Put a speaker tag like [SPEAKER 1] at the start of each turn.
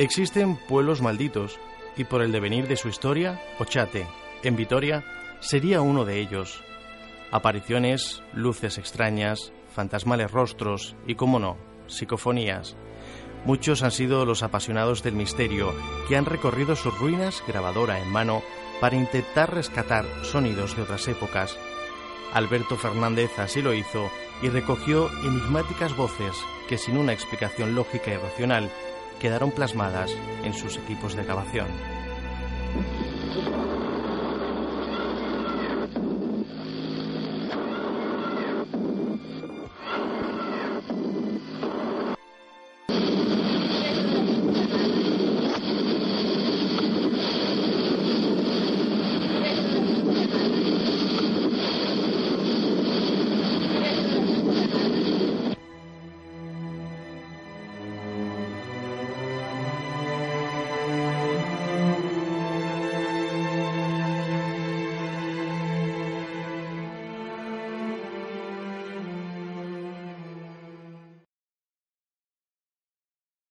[SPEAKER 1] Existen pueblos malditos, y por el devenir de su historia, Ochate, en Vitoria, sería uno de ellos. Apariciones, luces extrañas, fantasmales rostros y, como no, psicofonías. Muchos han sido los apasionados del misterio que han recorrido sus ruinas grabadora en mano para intentar rescatar sonidos de otras épocas. Alberto Fernández así lo hizo y recogió enigmáticas voces que sin una explicación lógica y racional quedaron plasmadas en sus equipos de grabación.